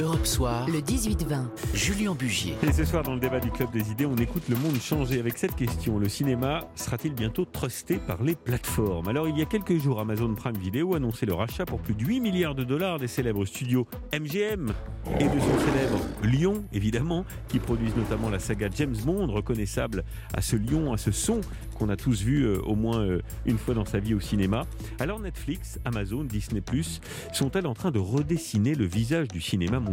Europe Soir, le 18-20. Julien Bugier. Et ce soir, dans le débat du Club des idées, on écoute le monde changer avec cette question. Le cinéma sera-t-il bientôt trusté par les plateformes? Alors, il y a quelques jours, Amazon Prime Video annonçait le rachat pour plus de 8 milliards de dollars des célèbres studios MGM et de son célèbre Lyon, évidemment, qui produisent notamment la saga James Bond, reconnaissable à ce lion, à ce son qu'on a tous vu euh, au moins euh, une fois dans sa vie au cinéma. Alors Netflix, Amazon, Disney ⁇ sont-elles en train de redessiner le visage du cinéma mondial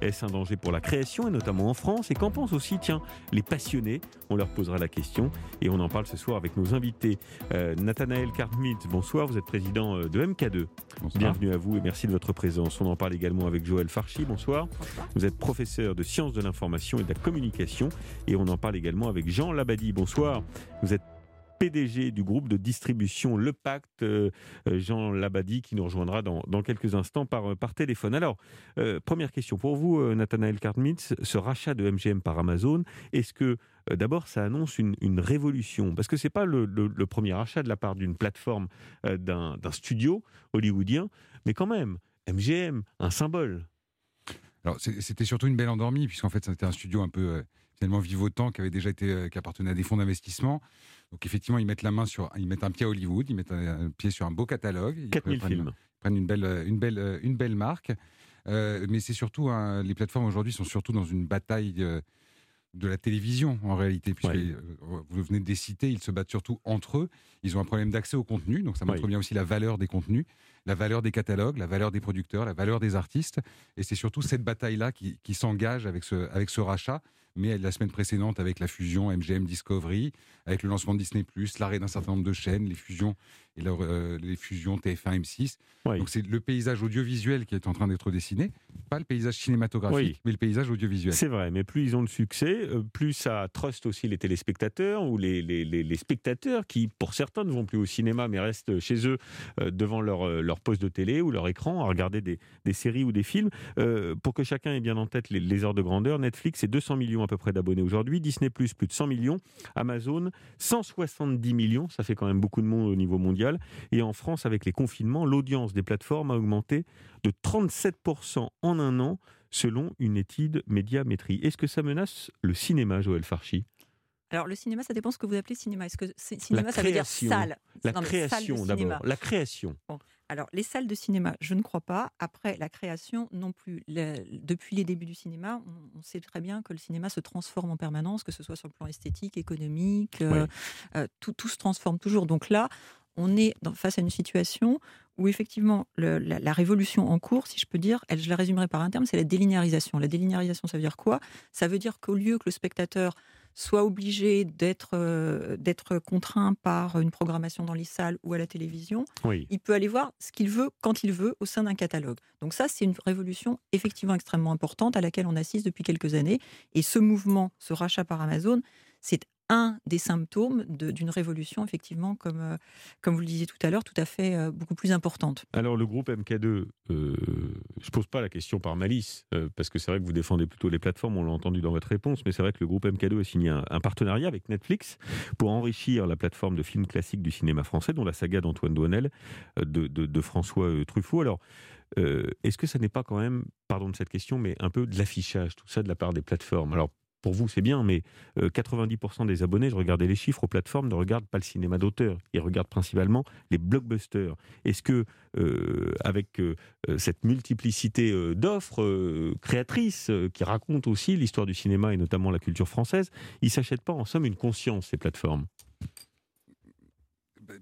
Est-ce un danger pour la création, et notamment en France? Et qu'en pensent aussi, tiens, les passionnés? On leur posera la question, et on en parle ce soir avec nos invités. Euh, Nathanaël Kartmitz, bonsoir, vous êtes président de MK2. Bienvenue à vous et merci de votre présence. On en parle également avec Joël Farchi, bonsoir. bonsoir. Vous êtes professeur de sciences de l'information et de la communication, et on en parle également avec Jean Labadie, bonsoir. Vous êtes PDG du groupe de distribution Le Pacte, euh, euh, Jean Labadie, qui nous rejoindra dans, quelques instants par, euh, par téléphone. Alors, première question pour vous, Nathanaël Kartmitz, ce rachat de MGM par Amazon, est-ce que D'abord, ça annonce une, révolution, parce que ce n'est pas le, le, premier rachat de la part d'une plateforme, d'un studio hollywoodien, mais quand même, MGM, un symbole. Alors, c'était surtout une belle endormie, puisqu'en fait, c'était un studio un peu finalement vivotant, qui avait déjà été, qui appartenait à des fonds d'investissement. Donc effectivement, ils mettent la main sur, ils mettent un pied à Hollywood, ils mettent un, pied sur un beau catalogue. 4000 films. Ils prennent une belle, une belle, une belle marque. Euh, mais c'est surtout, les plateformes aujourd'hui sont surtout dans une bataille euh, de la télévision en réalité, puisque euh, vous venez de les citer, ils se battent surtout entre eux. Ils ont un problème d'accès au contenu, donc ça montre bien aussi la valeur des contenus, la valeur des catalogues, la valeur des producteurs, la valeur des artistes. Et c'est surtout cette bataille-là qui, qui s'engage avec ce, avec ce rachat mais la semaine précédente avec la fusion MGM Discovery, avec le lancement de Disney+, l'arrêt d'un certain nombre de chaînes, les fusions et euh, les fusions TF1 M6. Donc c'est le paysage audiovisuel qui est en train d'être dessiné, pas le paysage cinématographique, mais le paysage audiovisuel. C'est vrai, mais plus ils ont de succès, euh, plus ça trust aussi les téléspectateurs ou les, les, les, spectateurs qui, pour certains, ne vont plus au cinéma mais restent chez eux euh, devant leur, leur poste de télé ou leur écran à regarder des, des séries ou des films. pour que chacun ait bien en tête les, les heures de grandeur, Netflix, c'est 200 millions à peu près d'abonnés aujourd'hui, Disney+, plus de 100 millions, Amazon, 170 millions, ça fait quand même beaucoup de monde au niveau mondial. Et en France, avec les confinements, l'audience des plateformes a augmenté de 37% en un an, selon une étude Médiamétrie. Est-ce que ça menace le cinéma, Joël Farchi? Alors le cinéma, ça dépend ce que vous appelez cinéma. Est-ce que cinéma, ça veut dire salle? La création d'abord. La création. Alors, les salles de cinéma, je ne crois pas. Après, la création, non plus. depuis les débuts du cinéma, on, sait très bien que le cinéma se transforme en permanence, que ce soit sur le plan esthétique, économique, euh, euh, tout, tout, se transforme toujours. Donc là, on est face à une situation où effectivement la, révolution en cours, si je peux dire, elle, je la résumerai par un terme, c'est la délinéarisation. La délinéarisation, ça veut dire quoi? Ça veut dire qu'au lieu que le spectateur soit obligé d'être euh, d'être contraint par une programmation dans les salles ou à la télévision, il peut aller voir ce qu'il veut quand il veut au sein d'un catalogue. Donc ça, c'est une révolution effectivement extrêmement importante à laquelle on assiste depuis quelques années. Et ce mouvement, ce rachat par Amazon, c'est un des symptômes d'une révolution, effectivement, comme, euh, comme vous le disiez tout à l'heure, tout à fait euh, beaucoup plus importante. Alors le groupe MK2, euh, je ne pose pas la question par malice, parce que c'est vrai que vous défendez plutôt les plateformes, on l'a entendu dans votre réponse, mais c'est vrai que le groupe MK2 a signé un, partenariat avec Netflix pour enrichir la plateforme de films classiques du cinéma français, dont la saga d'Antoine Douanel, de, de, François Truffaut. Alors, est-ce que ça n'est pas quand même, pardon de cette question, mais un peu de l'affichage, tout ça de la part des plateformes? Alors pour vous, c'est bien, mais 90% euh, des abonnés, je regardais les chiffres aux plateformes, ne regardent pas le cinéma d'auteur. Ils regardent principalement les blockbusters. Est-ce que, euh, avec euh, cette multiplicité d'offres créatrices qui racontent aussi l'histoire du cinéma et notamment la culture française, ils s'achètent pas en somme une conscience, ces plateformes?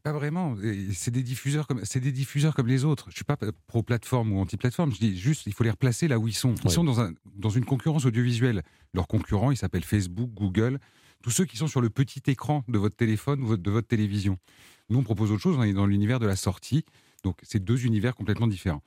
Pas vraiment. C'est des diffuseurs comme c'est des diffuseurs comme les autres. Je suis pas pro plateforme ou anti plateforme. Je dis juste il faut les replacer là où ils sont. Ils sont dans un dans une concurrence audiovisuelle. Leurs concurrents, ils s'appellent Facebook, Google, tous ceux qui sont sur le petit écran de votre téléphone ou de votre télévision. Nous on propose autre chose. On est dans l'univers de la sortie. Donc c'est deux univers complètement différents.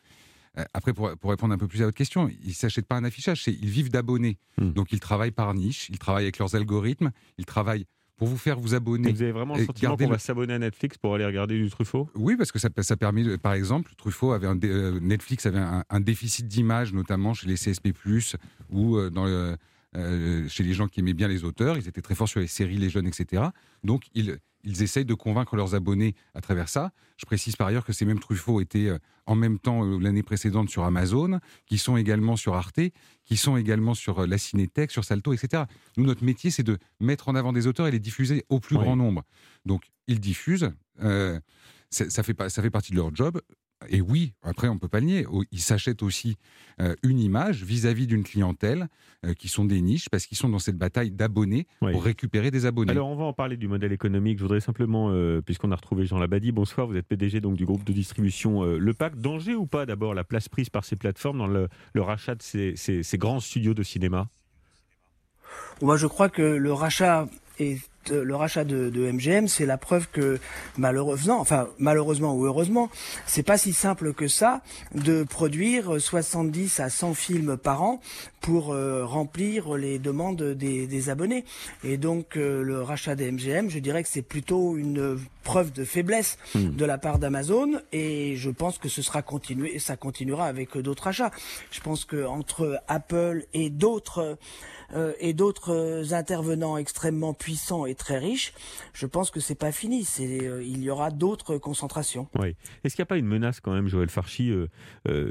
Euh, après, pour, pour, répondre un peu plus à votre question, ils ne s'achètent pas un affichage, ils vivent d'abonnés. Hmm. Donc ils travaillent par niche, ils travaillent avec leurs algorithmes, ils travaillent pour vous faire vous abonner. Vous avez vraiment le sentiment qu'on va s'abonner à Netflix pour aller regarder du Truffaut? Oui, parce que ça, ça permet, par exemple, Truffaut avait euh, Netflix avait un, déficit d'image, notamment chez les CSP+, ou euh, chez les gens qui aimaient bien les auteurs. Ils étaient très forts sur les séries, les jeunes, etc. Donc, ils, ils essayent de convaincre leurs abonnés à travers ça. Je précise par ailleurs que ces mêmes Truffaut étaient en même temps l'année précédente sur Amazon, qui sont également sur Arte, qui sont également sur la Cinétech, sur Salto, etc. Nous, notre métier, c'est de mettre en avant des auteurs et les diffuser au plus grand nombre. Donc, ils diffusent. ça, fait, ça fait partie de leur job et oui, après, on ne peut pas le nier, ils s'achètent aussi euh, une image vis-à-vis d'une clientèle euh, qui sont des niches parce qu'ils sont dans cette bataille d'abonnés pour récupérer des abonnés. Alors, on va en parler du modèle économique. Je voudrais simplement, euh, puisqu'on a retrouvé Jean Labadie, bonsoir, vous êtes PDG donc, du groupe de distribution Le Pac. Danger ou pas d'abord la place prise par ces plateformes dans le, rachat de ces, ces grands studios de cinéma? Moi, je crois que le rachat est le rachat de, MGM, c'est la preuve que malheureusement, enfin malheureusement ou heureusement, c'est pas si simple que ça de produire 70 à 100 films par an pour euh, remplir les demandes des, abonnés. Et donc euh, le rachat des MGM, je dirais que c'est plutôt une preuve de faiblesse hmm. de la part d'Amazon et je pense que ce sera continué et ça continuera avec d'autres achats. Je pense que entre Apple et d'autres euh, et d'autres intervenants extrêmement puissants et très riches, je pense que c'est pas fini. Euh, il y aura d'autres concentrations. Est-ce qu'il n'y a pas une menace quand même, Joël Farchi, euh,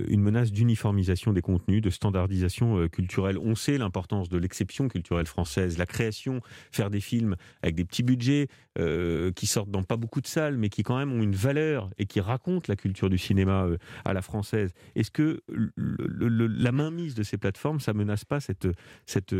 une menace d'uniformisation des contenus, de standardisation culturelle? On sait l'importance de l'exception culturelle française, la création, faire des films avec des petits budgets qui sortent dans pas beaucoup de salles, mais qui quand même ont une valeur et qui racontent la culture du cinéma à la française. Est-ce que la mainmise de ces plateformes, ça menace pas cette cette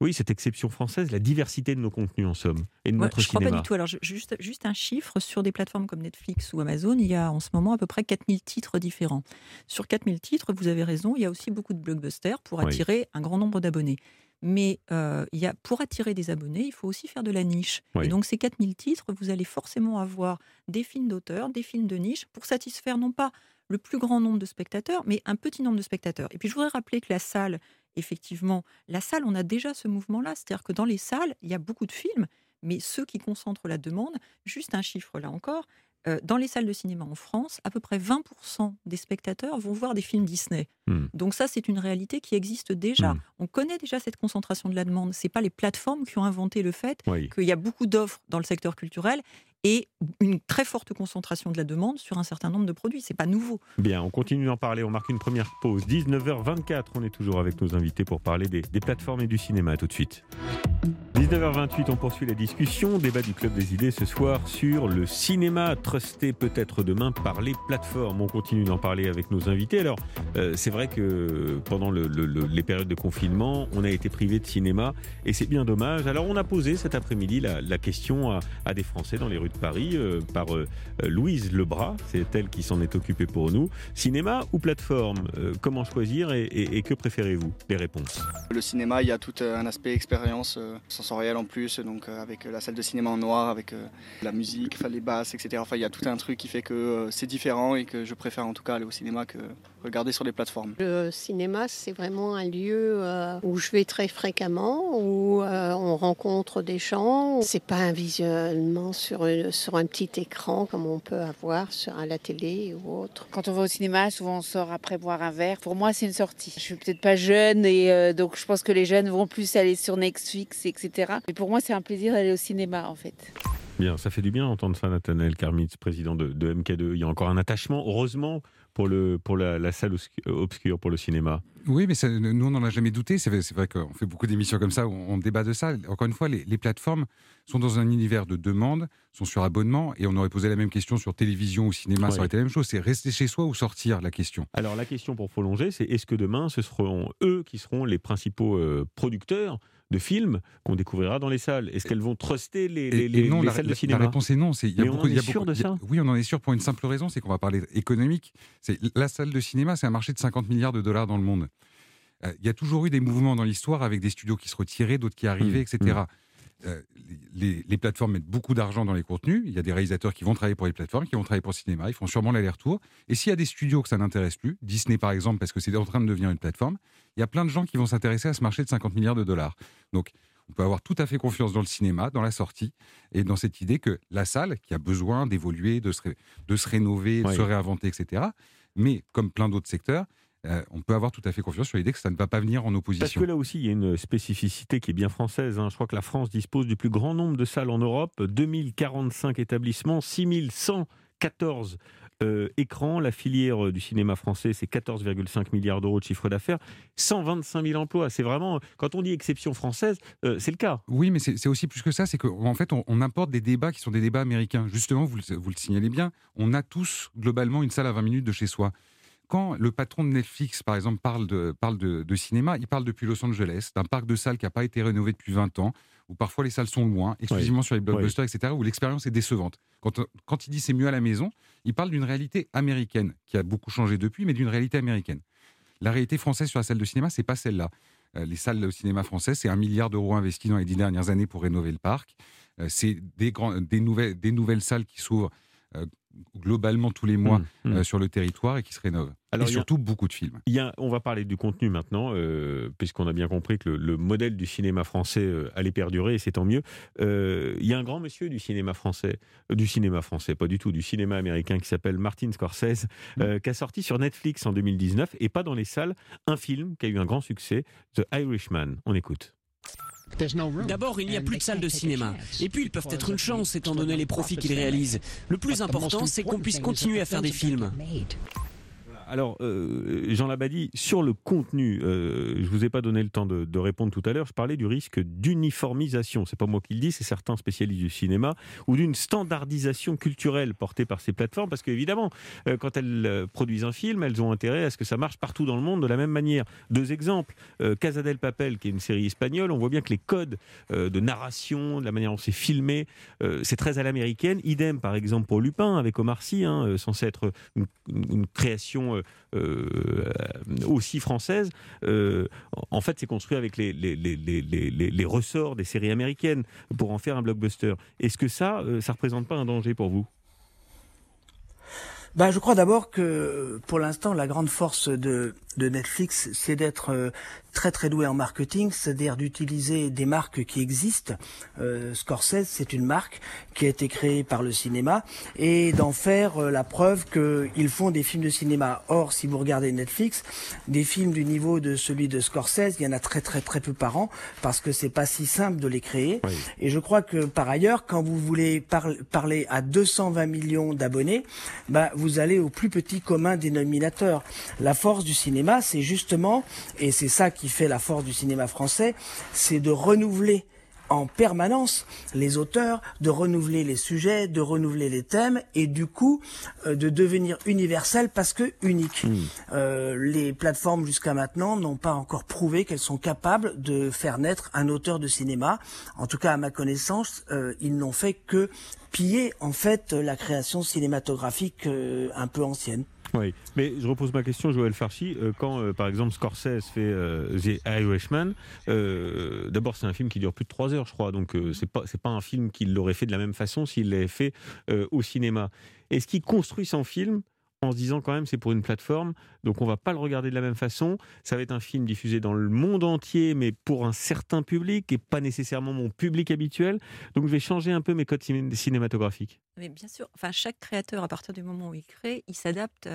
oui, cette exception française, la diversité de nos contenus en somme et de notre je cinéma. Je crois pas du tout. Alors juste, juste un chiffre sur des plateformes comme Netflix ou Amazon, il y a en ce moment à peu près 4000 titres différents. Sur 4000 titres, vous avez raison, il y a aussi beaucoup de blockbusters pour attirer un grand nombre d'abonnés. Mais euh, il y a, pour attirer des abonnés, il faut aussi faire de la niche. Et donc ces 4000 titres, vous allez forcément avoir des films d'auteur, des films de niche, pour satisfaire non pas le plus grand nombre de spectateurs, mais un petit nombre de spectateurs. Et puis je voudrais rappeler que la salle effectivement, la salle, on a déjà ce mouvement-là. C'est-à-dire que dans les salles, il y a beaucoup de films, mais ceux qui concentrent la demande, juste un chiffre là encore, euh, dans les salles de cinéma en France, à peu près 20% des spectateurs vont voir des films Disney. Hmm. Donc ça, c'est une réalité qui existe déjà. Hmm. On connaît déjà cette concentration de la demande. Ce pas les plateformes qui ont inventé le fait qu'il y a beaucoup d'offres dans le secteur culturel et une très forte concentration de la demande sur un certain nombre de produits. C'est pas nouveau. Bien, on continue d'en parler. On marque une première pause. 19h24, on est toujours avec nos invités pour parler des, plateformes et du cinéma. tout de suite. 19h28, on poursuit la discussion. Débat du Club des idées ce soir sur le cinéma trusté peut-être demain par les plateformes. On continue d'en parler avec nos invités. Alors, euh, c'est vrai que pendant les périodes de confinement, on a été privé de cinéma et c'est bien dommage. Alors, on a posé cet après-midi la, question à, des Français dans les rues Paris euh, par euh, Louise Lebras. C'est elle qui s'en est occupée pour nous. Cinéma ou plateforme Comment choisir et, et que préférez-vous? Les réponses. Le cinéma, il y a tout un aspect expérience sensorielle en plus, donc avec la salle de cinéma en noir, avec la musique, les basses, etc. Enfin, il y a tout un truc qui fait que c'est différent et que je préfère en tout cas aller au cinéma que regarder sur les plateformes. Le cinéma, c'est vraiment un lieu euh, où je vais très fréquemment, où euh, on rencontre des gens. C'est pas un visionnement sur, sur un petit écran comme on peut avoir sur à la télé ou autre. Quand on va au cinéma, souvent on sort après boire un verre. Pour moi, c'est une sortie. Je suis peut-être pas jeune et euh, donc je pense que les jeunes vont plus aller sur Netflix, etc. Mais pour moi, c'est un plaisir d'aller au cinéma en fait. Bien, ça fait du bien d'entendre ça, Nathanaël Karmitz, président de, de, MK2. Il y a encore un attachement, heureusement, pour, le, pour la, salle obscure, pour le cinéma. Oui, mais nous, on n'en a jamais douté. C'est vrai, qu'on fait beaucoup d'émissions comme ça où on, débat de ça. Encore une fois, les, plateformes sont dans un univers de demande, sont sur abonnement, et on aurait posé la même question sur télévision ou cinéma, ça aurait été la même chose. C'est rester chez soi ou sortir, la question. Alors, la question pour prolonger, c'est est-ce que demain, ce seront eux qui seront les principaux euh, producteurs de films qu'on découvrira dans les salles? Est-ce qu'elles vont truster les, les, salles de cinéma? La réponse est non. Il y a beaucoup, on est sûr de ça? Oui, on en est sûr pour une simple raison, c'est qu'on va parler économique. La salle de cinéma, c'est un marché de 50 milliards de dollars dans le monde. Euh, il y a toujours eu des mouvements dans l'histoire avec des studios qui se retiraient, d'autres qui arrivaient, mmh, etc. Euh, les, plateformes mettent beaucoup d'argent dans les contenus. Il y a des réalisateurs qui vont travailler pour les plateformes, qui vont travailler pour le cinéma. Ils font sûrement l'aller-retour. Et s'il y a des studios que ça n'intéresse plus, Disney par exemple, parce que c'est en train de devenir une plateforme, il y a plein de gens qui vont s'intéresser à ce marché de 50 milliards de dollars. Donc, on peut avoir tout à fait confiance dans le cinéma, dans la sortie, et dans cette idée que la salle, qui a besoin d'évoluer, de se, de se rénover, de se réinventer, etc., mais comme plein d'autres secteurs, euh, on peut avoir tout à fait confiance sur l'idée que ça ne va pas venir en opposition. Parce que là aussi, il y a une spécificité qui est bien française. Hein. Je crois que la France dispose du plus grand nombre de salles en Europe, 2045 établissements, 6114 euh, écrans. La filière du cinéma français, c'est 14,5 milliards d'euros de chiffre d'affaires, 125 000 emplois. C'est vraiment, quand on dit exception française, euh, c'est le cas. Oui, mais c'est aussi plus que ça. C'est qu'en fait, on, importe des débats qui sont des débats américains. Justement, vous, vous le signalez bien, on a tous globalement une salle à 20 minutes de chez soi quand le patron de Netflix, par exemple, parle de, parle de, cinéma, il parle depuis Los Angeles, d'un parc de salles qui n'a pas été rénové depuis 20 ans, où parfois les salles sont loin, exclusivement sur les blockbusters, etc., où l'expérience est décevante. Quand, quand il dit c'est mieux à la maison, il parle d'une réalité américaine, qui a beaucoup changé depuis, mais d'une réalité américaine. La réalité française sur la salle de cinéma, c'est pas celle-là. Euh, les salles de cinéma françaises, c'est un milliard d'euros investis dans les dix dernières années pour rénover le parc. Euh, c'est des, des, nouvelles, des nouvelles salles qui s'ouvrent euh, globalement tous les mois mmh, mmh. sur le territoire et qui se rénovent. Alors, et surtout beaucoup de films. Il y a, on va parler du contenu maintenant, euh, puisqu'on a bien compris que le, modèle du cinéma français euh, allait perdurer, et c'est tant mieux. Euh, il y a un grand monsieur du cinéma français, du cinéma français, pas du tout, du cinéma américain qui s'appelle Martin Scorsese, mm. qui a sorti sur Netflix en 2019, et pas dans les salles, un film qui a eu un grand succès, The Irishman. On écoute. D'abord, il n'y a plus de salles de cinéma. Et puis, ils peuvent être une chance, étant donné les profits qu'ils réalisent. Le plus important, c'est qu'on puisse continuer à faire des films alors, euh, Jean Labadie, sur le contenu, euh, je ne vous ai pas donné le temps de, répondre tout à l'heure. Je parlais du risque d'uniformisation. C'est pas moi qui le dis, c'est certains spécialistes du cinéma ou d'une standardisation culturelle portée par ces plateformes, parce qu'évidemment, euh, quand elles produisent un film, elles ont intérêt à ce que ça marche partout dans le monde de la même manière. Deux exemples Casa del Papel, qui est une série espagnole, on voit bien que les codes de narration, de la manière dont c'est filmé, c'est très à l'américaine. Idem, par exemple, pour Lupin avec Omar Sy, hein, censé être une création euh, euh, aussi française, euh, en fait, c'est construit avec les, ressorts des séries américaines pour en faire un blockbuster. Est-ce que ça, ça représente pas un danger pour vous? Bah, je crois d'abord que pour l'instant, la grande force de, de Netflix, c'est d'être très très doué en marketing, c'est-à-dire d'utiliser des marques qui existent. Euh, Scorsese, c'est une marque qui a été créée par le cinéma et d'en faire euh, la preuve qu'ils font des films de cinéma. Or, si vous regardez Netflix, des films du niveau de celui de Scorsese, il y en a très très très peu par an parce que c'est pas si simple de les créer. Et je crois que par ailleurs, quand vous voulez parler à 220 millions d'abonnés, bah, vous allez au plus petit commun dénominateur. La force du cinéma, c'est justement, et c'est ça qui fait la force du cinéma français, c'est de renouveler en permanence les auteurs, de renouveler les sujets, de renouveler les thèmes et du coup euh, de devenir universel parce que unique. Hmm. Euh, les plateformes jusqu'à maintenant n'ont pas encore prouvé qu'elles sont capables de faire naître un auteur de cinéma. En tout cas, à ma connaissance, euh, ils n'ont fait que piller en fait la création cinématographique un peu ancienne. Oui, mais je repose ma question, Joël Farchi. Euh, quand, euh, par exemple, Scorsese fait euh, The Irishman, d'abord, c'est un film qui dure plus de trois heures, je crois. Donc, c'est pas, pas un film qu'il l'aurait fait de la même façon s'il l'avait fait au cinéma. Est-ce qu'il construit son film en se disant quand même c'est pour une plateforme, donc on va pas le regarder de la même façon. Ça va être un film diffusé dans le monde entier, mais pour un certain public et pas nécessairement mon public habituel. Donc je vais changer un peu mes codes cinématographiques. Mais bien sûr, enfin chaque créateur à partir du moment où il crée, il s'adapte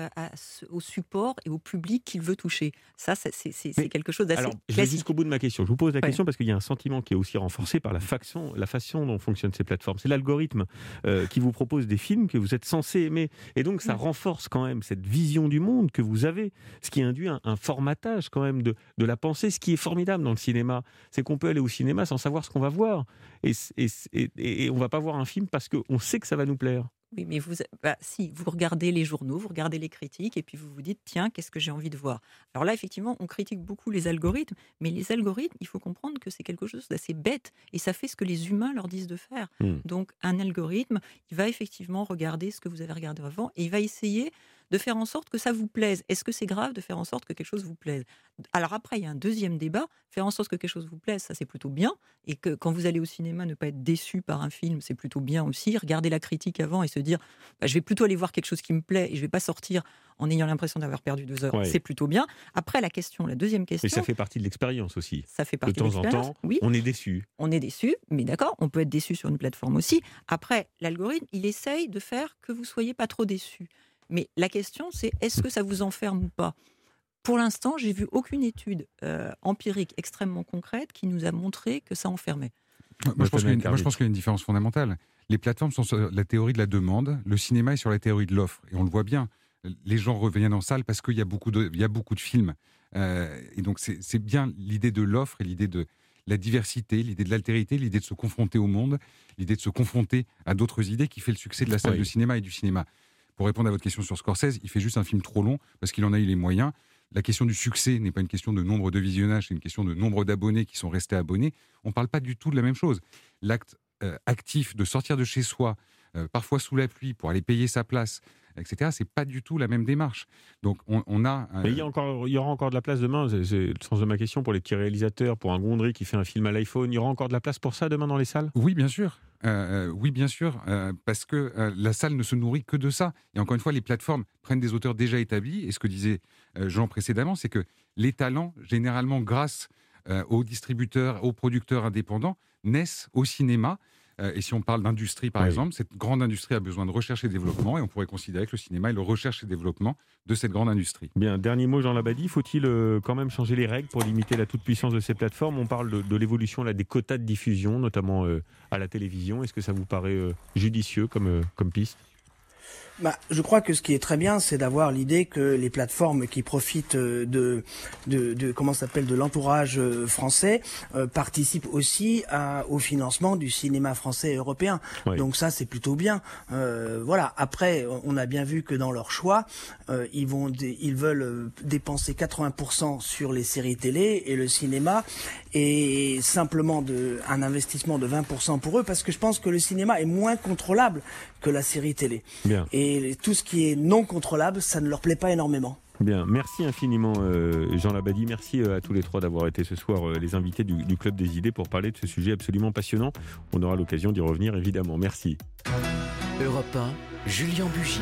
au support et au public qu'il veut toucher. Ça, c'est quelque chose d'assez. Alors, je vais jusqu'au bout de ma question. Je vous pose la question parce qu'il y a un sentiment qui est aussi renforcé par la façon, la façon dont fonctionnent ces plateformes. C'est l'algorithme euh, qui vous propose des films que vous êtes censé aimer, et donc ça renforce quand même cette vision du monde que vous avez, ce qui induit un, formatage quand même de, de, la pensée. Ce qui est formidable dans le cinéma, c'est qu'on peut aller au cinéma sans savoir ce qu'on va voir. Et, et, et, et on va pas voir un film parce qu'on sait que ça va nous plaire. Oui, mais vous, bah, si vous regardez les journaux, vous regardez les critiques, et puis vous vous dites, tiens, qu'est-ce que j'ai envie de voir? Alors là, effectivement, on critique beaucoup les algorithmes, mais les algorithmes, il faut comprendre que c'est quelque chose d'assez bête, et ça fait ce que les humains leur disent de faire. Mmh. Donc, un algorithme, il va effectivement regarder ce que vous avez regardé avant, et il va essayer de faire en sorte que ça vous plaise. Est-ce que c'est grave de faire en sorte que quelque chose vous plaise? Alors après, il y a un deuxième débat. Faire en sorte que quelque chose vous plaise, ça c'est plutôt bien. Et que quand vous allez au cinéma, ne pas être déçu par un film, c'est plutôt bien aussi. Regarder la critique avant et se dire, bah, je vais plutôt aller voir quelque chose qui me plaît et je vais pas sortir en ayant l'impression d'avoir perdu deux heures. C'est plutôt bien. Après, la question, la deuxième question. Mais ça fait partie de l'expérience aussi. Ça fait partie de, temps en temps. Oui. On est déçu. On est déçu, mais d'accord, on peut être déçu sur une plateforme aussi. Après, l'algorithme, il essaye de faire que vous soyez pas trop déçu. Mais la question, c'est est-ce que ça vous enferme ou pas? Pour l'instant, j'ai vu aucune étude euh, empirique extrêmement concrète qui nous a montré que ça enfermait. Moi, je pense qu'il y, a une différence fondamentale. Les plateformes sont sur la théorie de la demande, le cinéma est sur la théorie de l'offre. Et on le voit bien. Les gens reviennent en salle parce qu'il y, a beaucoup de, il y a beaucoup de films. Euh, et donc, c'est bien l'idée de l'offre et l'idée de la diversité, l'idée de l'altérité, l'idée de se confronter au monde, l'idée de se confronter à d'autres idées qui fait le succès de la salle de cinéma et du cinéma. Pour répondre à votre question sur Scorsese, il fait juste un film trop long parce qu'il en a eu les moyens. La question du succès n'est pas une question de nombre de visionnages, c'est une question de nombre d'abonnés qui sont restés abonnés. On ne parle pas du tout de la même chose. L'acte euh, actif de sortir de chez soi, euh, parfois sous la pluie, pour aller payer sa place, etc. C'est pas du tout la même démarche. Donc on, a. Mais il y, a encore, il y aura encore de la place demain. C'est le sens de ma question pour les petits réalisateurs, pour un Gondry qui fait un film à l'iPhone. Il y aura encore de la place pour ça demain dans les salles? Oui, bien sûr. Euh, oui, bien sûr, euh, parce que euh, la salle ne se nourrit que de ça. Et encore une fois, les plateformes prennent des auteurs déjà établis. Et ce que disait Jean précédemment, c'est que les talents, généralement grâce aux distributeurs, aux producteurs indépendants, naissent au cinéma. Euh, et si on parle d'industrie, par exemple, cette grande industrie a besoin de recherche et développement, et on pourrait considérer que le cinéma est le recherche et développement de cette grande industrie. Bien, dernier mot, Jean Labadie, faut-il euh, quand même changer les règles pour limiter la toute-puissance de ces plateformes? On parle de, l'évolution des quotas de diffusion, notamment euh, à la télévision. Est-ce que ça vous paraît judicieux comme, comme piste? Bah, je crois que ce qui est très bien, c'est d'avoir l'idée que les plateformes qui profitent euh, de, de, de comment s'appelle de l'entourage euh, français euh, participent aussi à, au financement du cinéma français et européen. Donc ça, c'est plutôt bien. Euh, voilà. Après, on a bien vu que dans leur choix, euh, ils vont, ils veulent dépenser 80% sur les séries télé et le cinéma est simplement de un investissement de 20% pour eux parce que je pense que le cinéma est moins contrôlable que la série télé. Bien. Et tout ce qui est non contrôlable, ça ne leur plaît pas énormément. Bien, merci infiniment euh, Jean Labadie, merci euh, à tous les trois d'avoir été ce soir euh, les invités du, du, Club des idées pour parler de ce sujet absolument passionnant. On aura l'occasion d'y revenir évidemment. Merci. Europe 1, Julien Bugier.